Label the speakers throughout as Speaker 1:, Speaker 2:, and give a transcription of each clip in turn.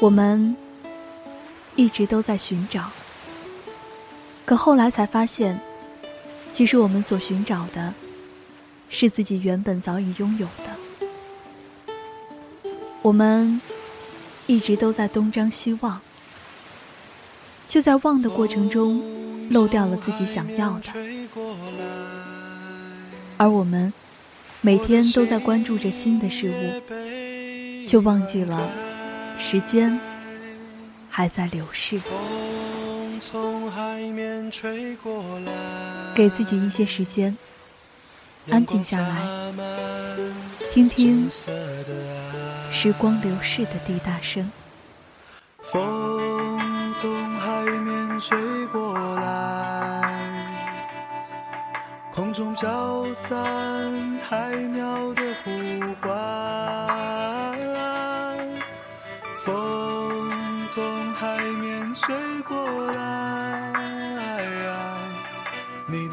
Speaker 1: 我们一直都在寻找，可后来才发现，其实我们所寻找的，是自己原本早已拥有的。我们一直都在东张西望，却在望的过程中漏掉了自己想要的，而我们每天都在关注着新的事物，却忘记了。时间还在流逝，给自己一些时间，安静下来，听听时光流逝的滴答声。
Speaker 2: 风从海面吹过来，空中飘散海鸟的呼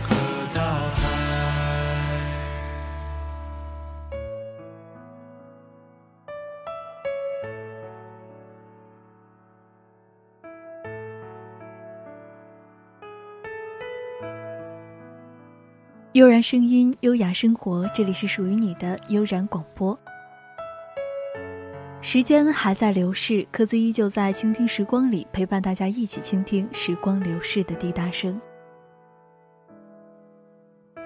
Speaker 2: 和大海。
Speaker 1: 悠然声音，优雅生活，这里是属于你的悠然广播。时间还在流逝，柯兹依旧在倾听时光里陪伴大家一起倾听时光流逝的滴答声。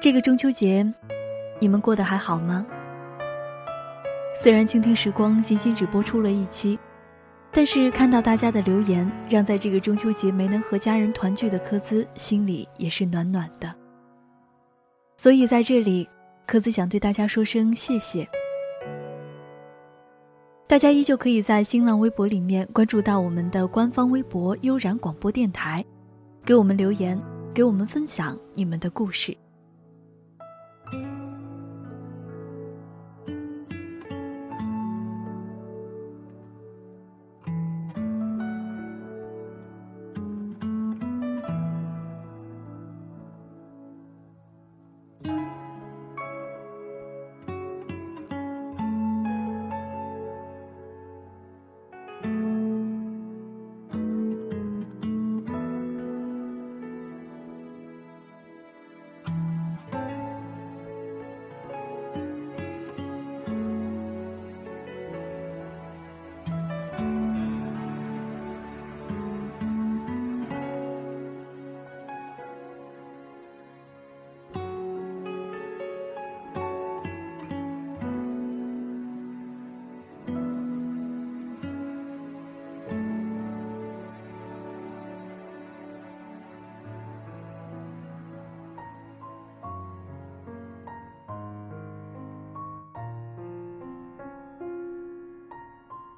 Speaker 1: 这个中秋节，你们过得还好吗？虽然倾听时光仅仅只播出了一期，但是看到大家的留言，让在这个中秋节没能和家人团聚的柯兹心里也是暖暖的。所以在这里，柯兹想对大家说声谢谢。大家依旧可以在新浪微博里面关注到我们的官方微博“悠然广播电台”，给我们留言，给我们分享你们的故事。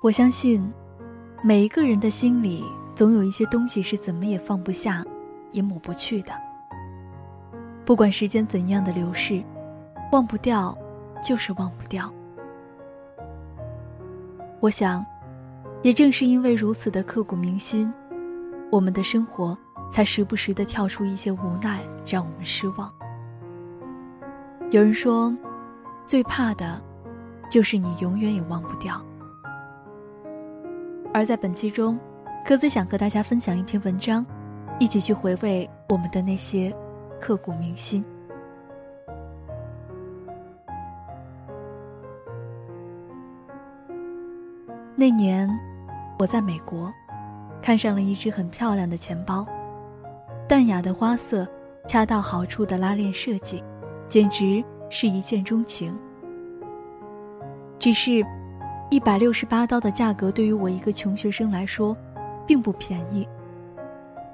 Speaker 1: 我相信，每一个人的心里总有一些东西是怎么也放不下，也抹不去的。不管时间怎样的流逝，忘不掉，就是忘不掉。我想，也正是因为如此的刻骨铭心，我们的生活才时不时的跳出一些无奈，让我们失望。有人说，最怕的，就是你永远也忘不掉。而在本期中，鸽子想和大家分享一篇文章，一起去回味我们的那些刻骨铭心。那年，我在美国，看上了一只很漂亮的钱包，淡雅的花色，恰到好处的拉链设计，简直是一见钟情。只是。一百六十八刀的价格对于我一个穷学生来说，并不便宜。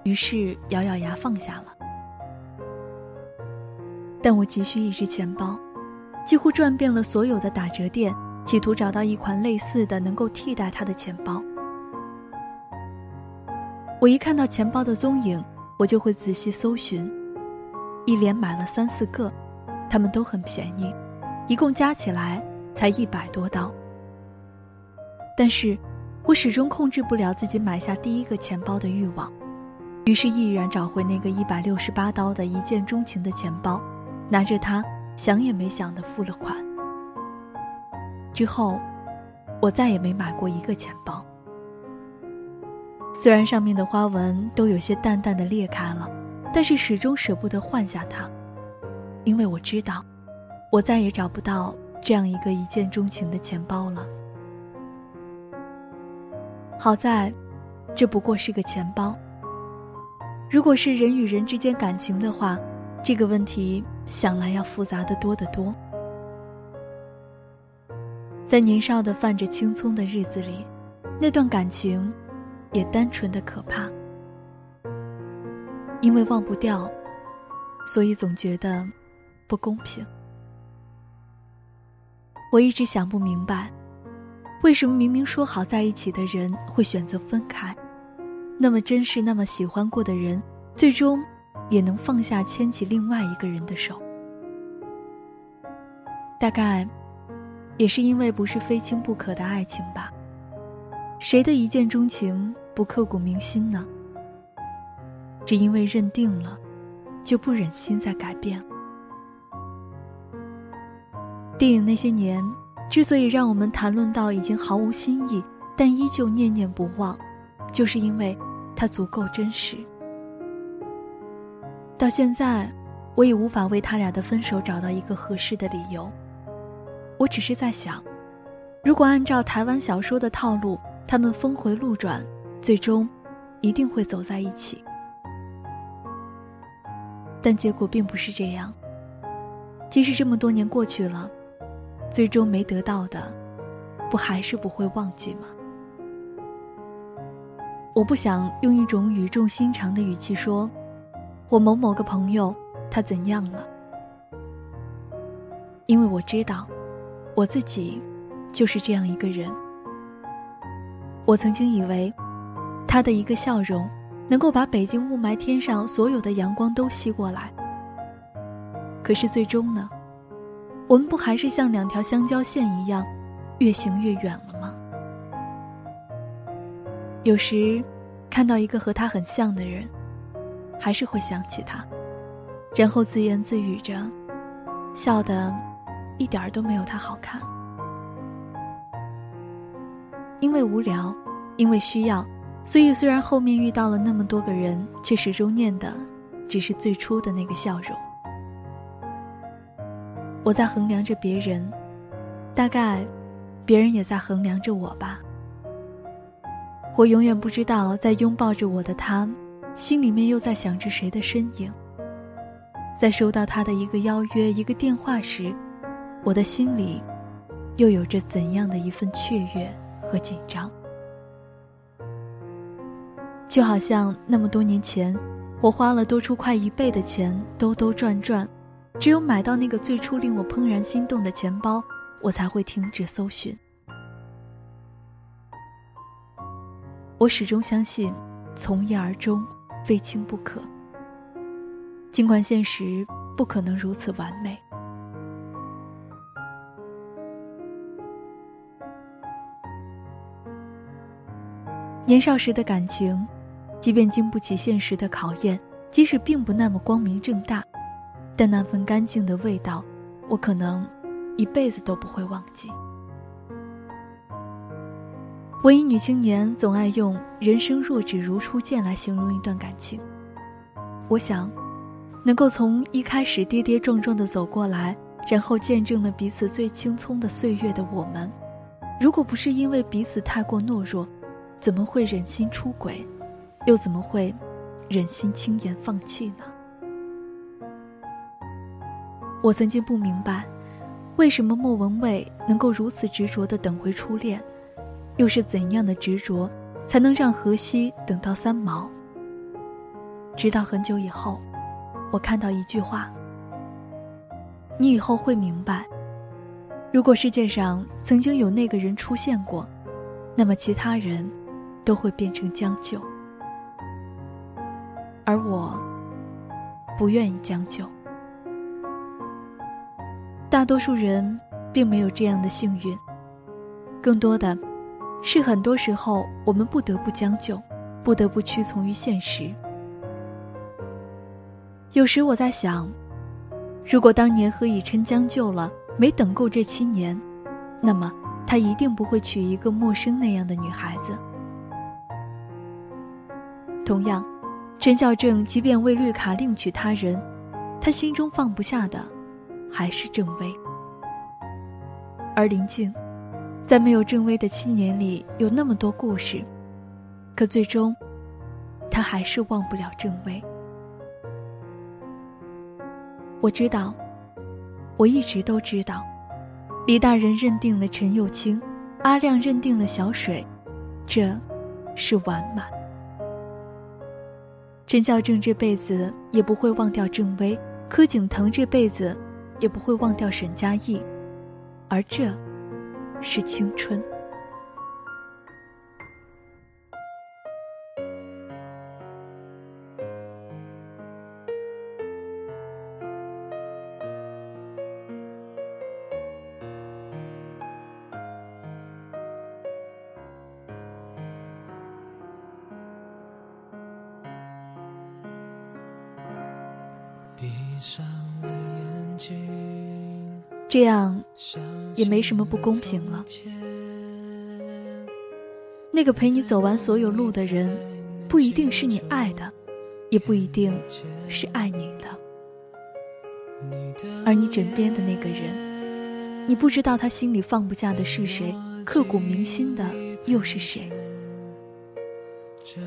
Speaker 1: 于是咬咬牙放下了。但我急需一只钱包，几乎转遍了所有的打折店，企图找到一款类似的能够替代它的钱包。我一看到钱包的踪影，我就会仔细搜寻，一连买了三四个，他们都很便宜，一共加起来才一百多刀。但是，我始终控制不了自己买下第一个钱包的欲望，于是毅然找回那个一百六十八刀的一见钟情的钱包，拿着它，想也没想的付了款。之后，我再也没买过一个钱包。虽然上面的花纹都有些淡淡的裂开了，但是始终舍不得换下它，因为我知道，我再也找不到这样一个一见钟情的钱包了。好在，这不过是个钱包。如果是人与人之间感情的话，这个问题想来要复杂的多得多。在年少的泛着青葱的日子里，那段感情。也单纯的可怕，因为忘不掉，所以总觉得不公平。我一直想不明白，为什么明明说好在一起的人会选择分开，那么真是、那么喜欢过的人，最终也能放下牵起另外一个人的手。大概，也是因为不是非亲不可的爱情吧。谁的一见钟情？不刻骨铭心呢？只因为认定了，就不忍心再改变。电影那些年，之所以让我们谈论到已经毫无新意，但依旧念念不忘，就是因为它足够真实。到现在，我也无法为他俩的分手找到一个合适的理由。我只是在想，如果按照台湾小说的套路，他们峰回路转。最终，一定会走在一起，但结果并不是这样。即使这么多年过去了，最终没得到的，不还是不会忘记吗？我不想用一种语重心长的语气说：“我某某个朋友他怎样了？”因为我知道，我自己就是这样一个人。我曾经以为。他的一个笑容，能够把北京雾霾天上所有的阳光都吸过来。可是最终呢，我们不还是像两条相交线一样，越行越远了吗？有时，看到一个和他很像的人，还是会想起他，然后自言自语着，笑得一点儿都没有他好看。因为无聊，因为需要。所以，虽然后面遇到了那么多个人，却始终念的只是最初的那个笑容。我在衡量着别人，大概别人也在衡量着我吧。我永远不知道，在拥抱着我的他，心里面又在想着谁的身影。在收到他的一个邀约、一个电话时，我的心里又有着怎样的一份雀跃和紧张？就好像那么多年前，我花了多出快一倍的钱兜兜转转，只有买到那个最初令我怦然心动的钱包，我才会停止搜寻。我始终相信，从一而终，非亲不可。尽管现实不可能如此完美。年少时的感情。即便经不起现实的考验，即使并不那么光明正大，但那份干净的味道，我可能一辈子都不会忘记。文艺女青年总爱用“人生若只如初见”来形容一段感情。我想，能够从一开始跌跌撞撞的走过来，然后见证了彼此最青葱的岁月的我们，如果不是因为彼此太过懦弱，怎么会忍心出轨？又怎么会忍心轻言放弃呢？我曾经不明白，为什么莫文蔚能够如此执着的等回初恋，又是怎样的执着，才能让荷西等到三毛？直到很久以后，我看到一句话：“你以后会明白，如果世界上曾经有那个人出现过，那么其他人都会变成将就。”而我不愿意将就。多数人并没有这样的幸运，更多的是很多时候我们不得不将就，不得不屈从于现实。有时我在想，如果当年何以琛将就了，没等够这七年，那么他一定不会娶一个陌生那样的女孩子。同样，陈小正即便为绿卡另娶他人，他心中放不下的还是郑薇。而林静，在没有郑薇的七年里，有那么多故事，可最终，他还是忘不了郑薇。我知道，我一直都知道，李大人认定了陈幼卿，阿亮认定了小水，这，是完满。陈孝正这辈子也不会忘掉郑薇，柯景腾这辈子也不会忘掉沈佳宜，而这，是青春。闭上了眼这样也没什么不公平了。那个陪你走完所有路的人，不一定是你爱的，也不一定是爱你的。而你枕边的那个人，你不知道他心里放不下的是谁，刻骨铭心的又是谁。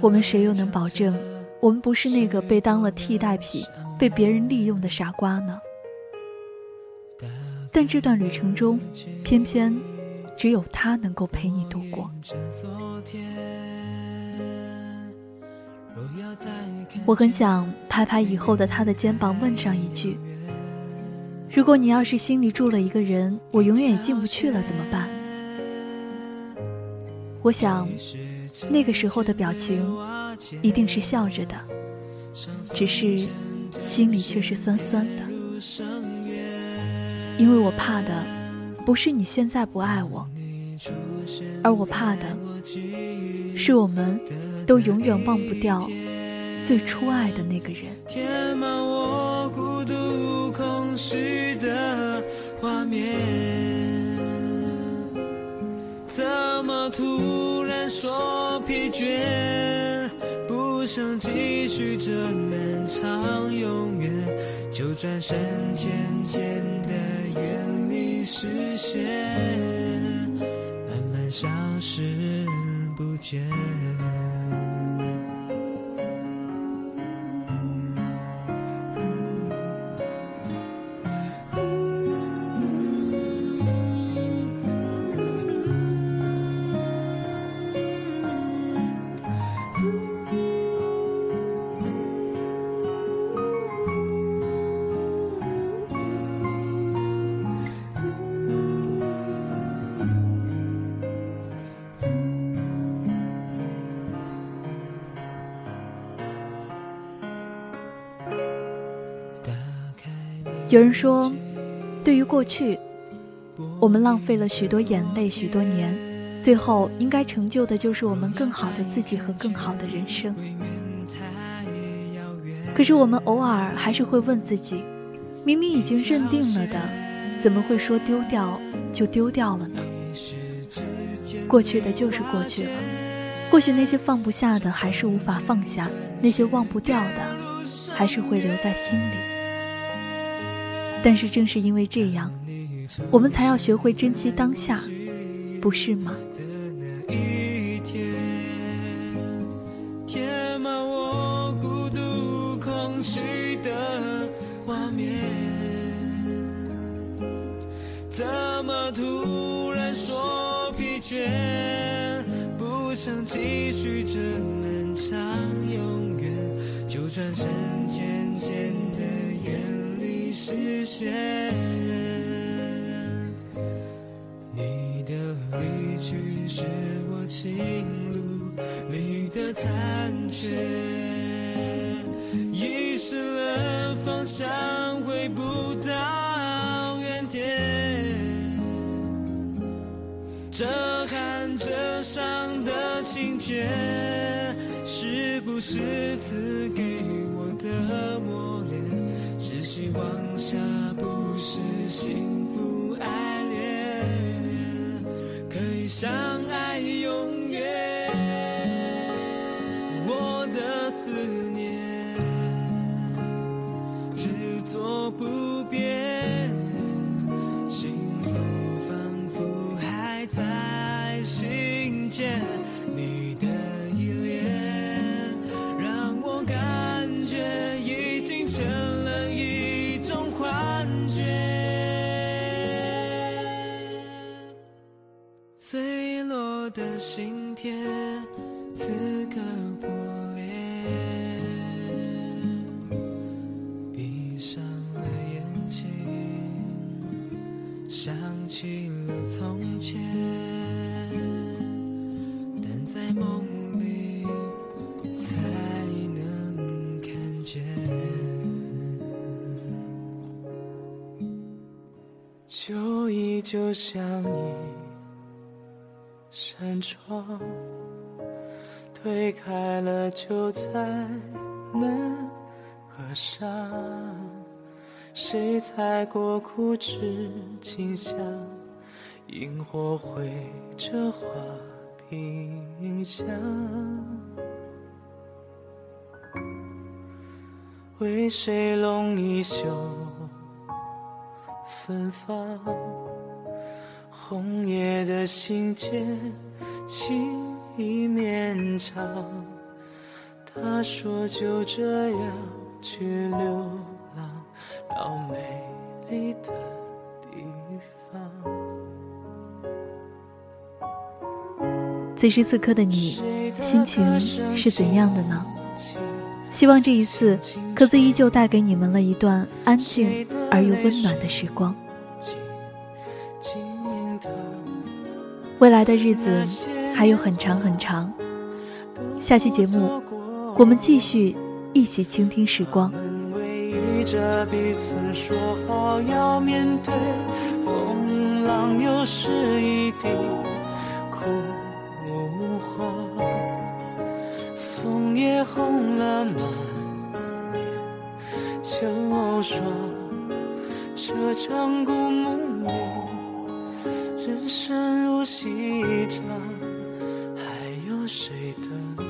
Speaker 1: 我们谁又能保证，我们不是那个被当了替代品？被别人利用的傻瓜呢？但这段旅程中，偏偏只有他能够陪你度过。我很想拍拍以后的他的肩膀，问上一句：如果你要是心里住了一个人，我永远也进不去了，怎么办？我想，那个时候的表情一定是笑着的，只是。心里却是酸酸的，因为我怕的不是你现在不爱我，而我怕的是我们都永远忘不掉最初爱的那个人。填满我孤独空虚的画面，怎么突然说疲倦？不想继续这漫长永远，就转身渐渐视线，慢慢消失不见。有人说，对于过去，我们浪费了许多眼泪，许多年，最后应该成就的就是我们更好的自己和更好的人生。可是我们偶尔还是会问自己，明明已经认定了的，怎么会说丢掉就丢掉了呢？过去的就是过去了，或许那些放不下的还是无法放下，那些忘不掉的，还是会留在心里。但是正是因为这样，我们才要学会珍惜当下，不是吗？怎么突然说疲倦？不想继续这漫长永远，就转身渐渐。视线，你的离去是我情路里的残缺，遗失了
Speaker 2: 方向回不到原点。这寒这伤的情节，不是赐给我的磨练？只希望下不是幸福爱恋，可以相爱永心田，此刻破裂。闭上了眼睛，想起了从前，但在梦里才能看见。旧忆就像你扇窗，推开了就再难合上。谁踩过枯枝清香？萤火绘着花屏香。为谁拢一袖芬芳？红叶的信笺，情意绵长。他说就这样去流浪到美丽的地方。
Speaker 1: 此时此刻的你，心情是怎样的呢？希望这一次，壳子依旧带给你们了一段安静而又温暖的时光。未来的日子还有很长很长，下期节目我们继续一起倾听时光。
Speaker 2: 枫叶红了满面秋霜，这场故梦里。人生如戏场，还有谁登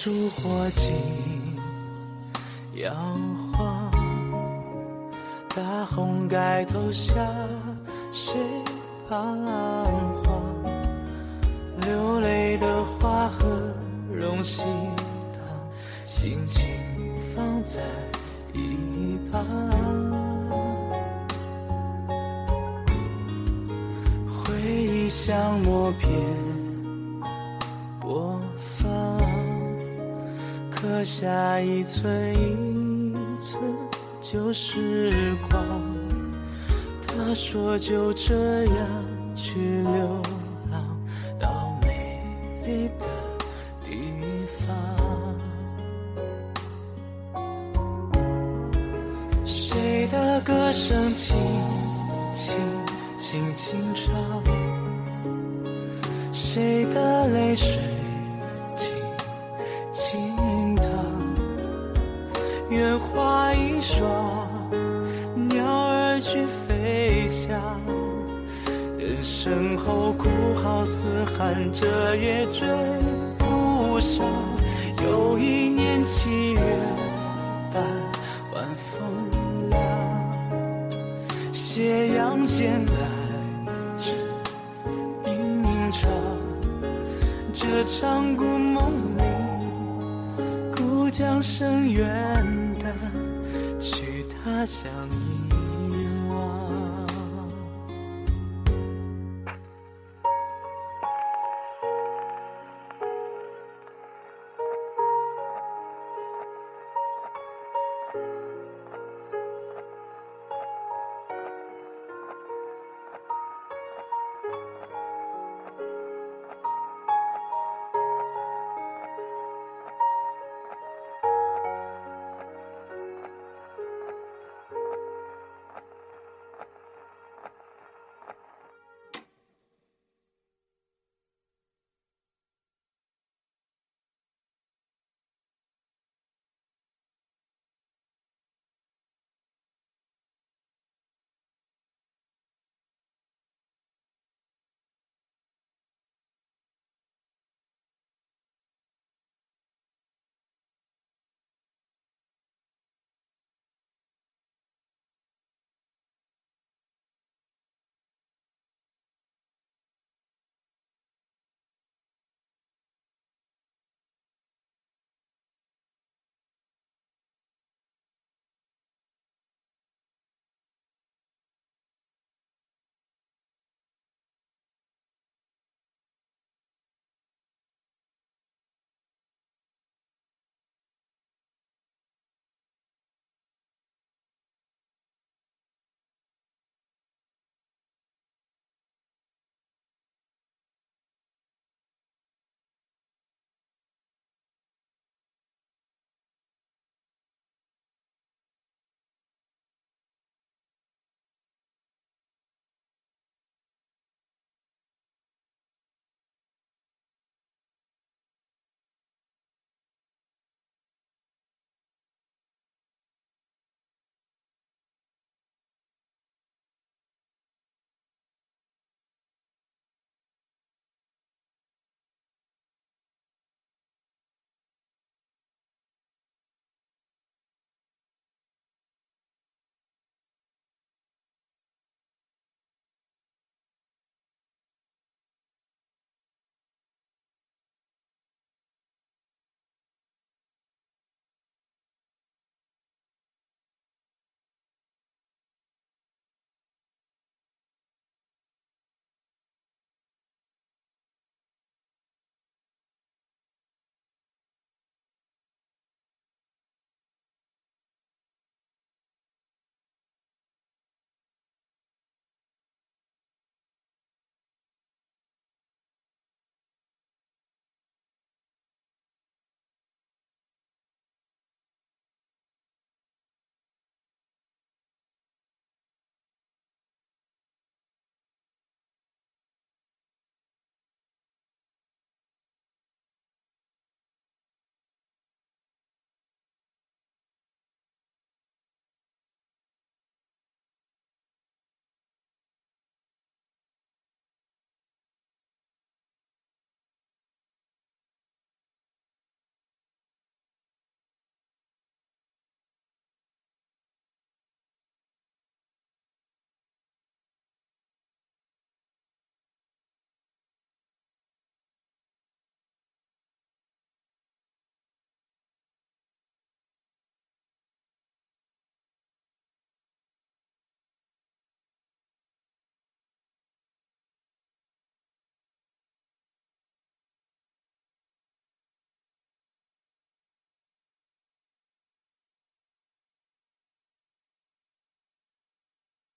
Speaker 2: 烛火尽摇晃，大红盖头下谁彷徨？流泪的花和荣喜糖，轻轻放在一旁。回忆像默片。下一寸一寸旧时光。他说就这样去流浪到美丽的地方。谁的歌声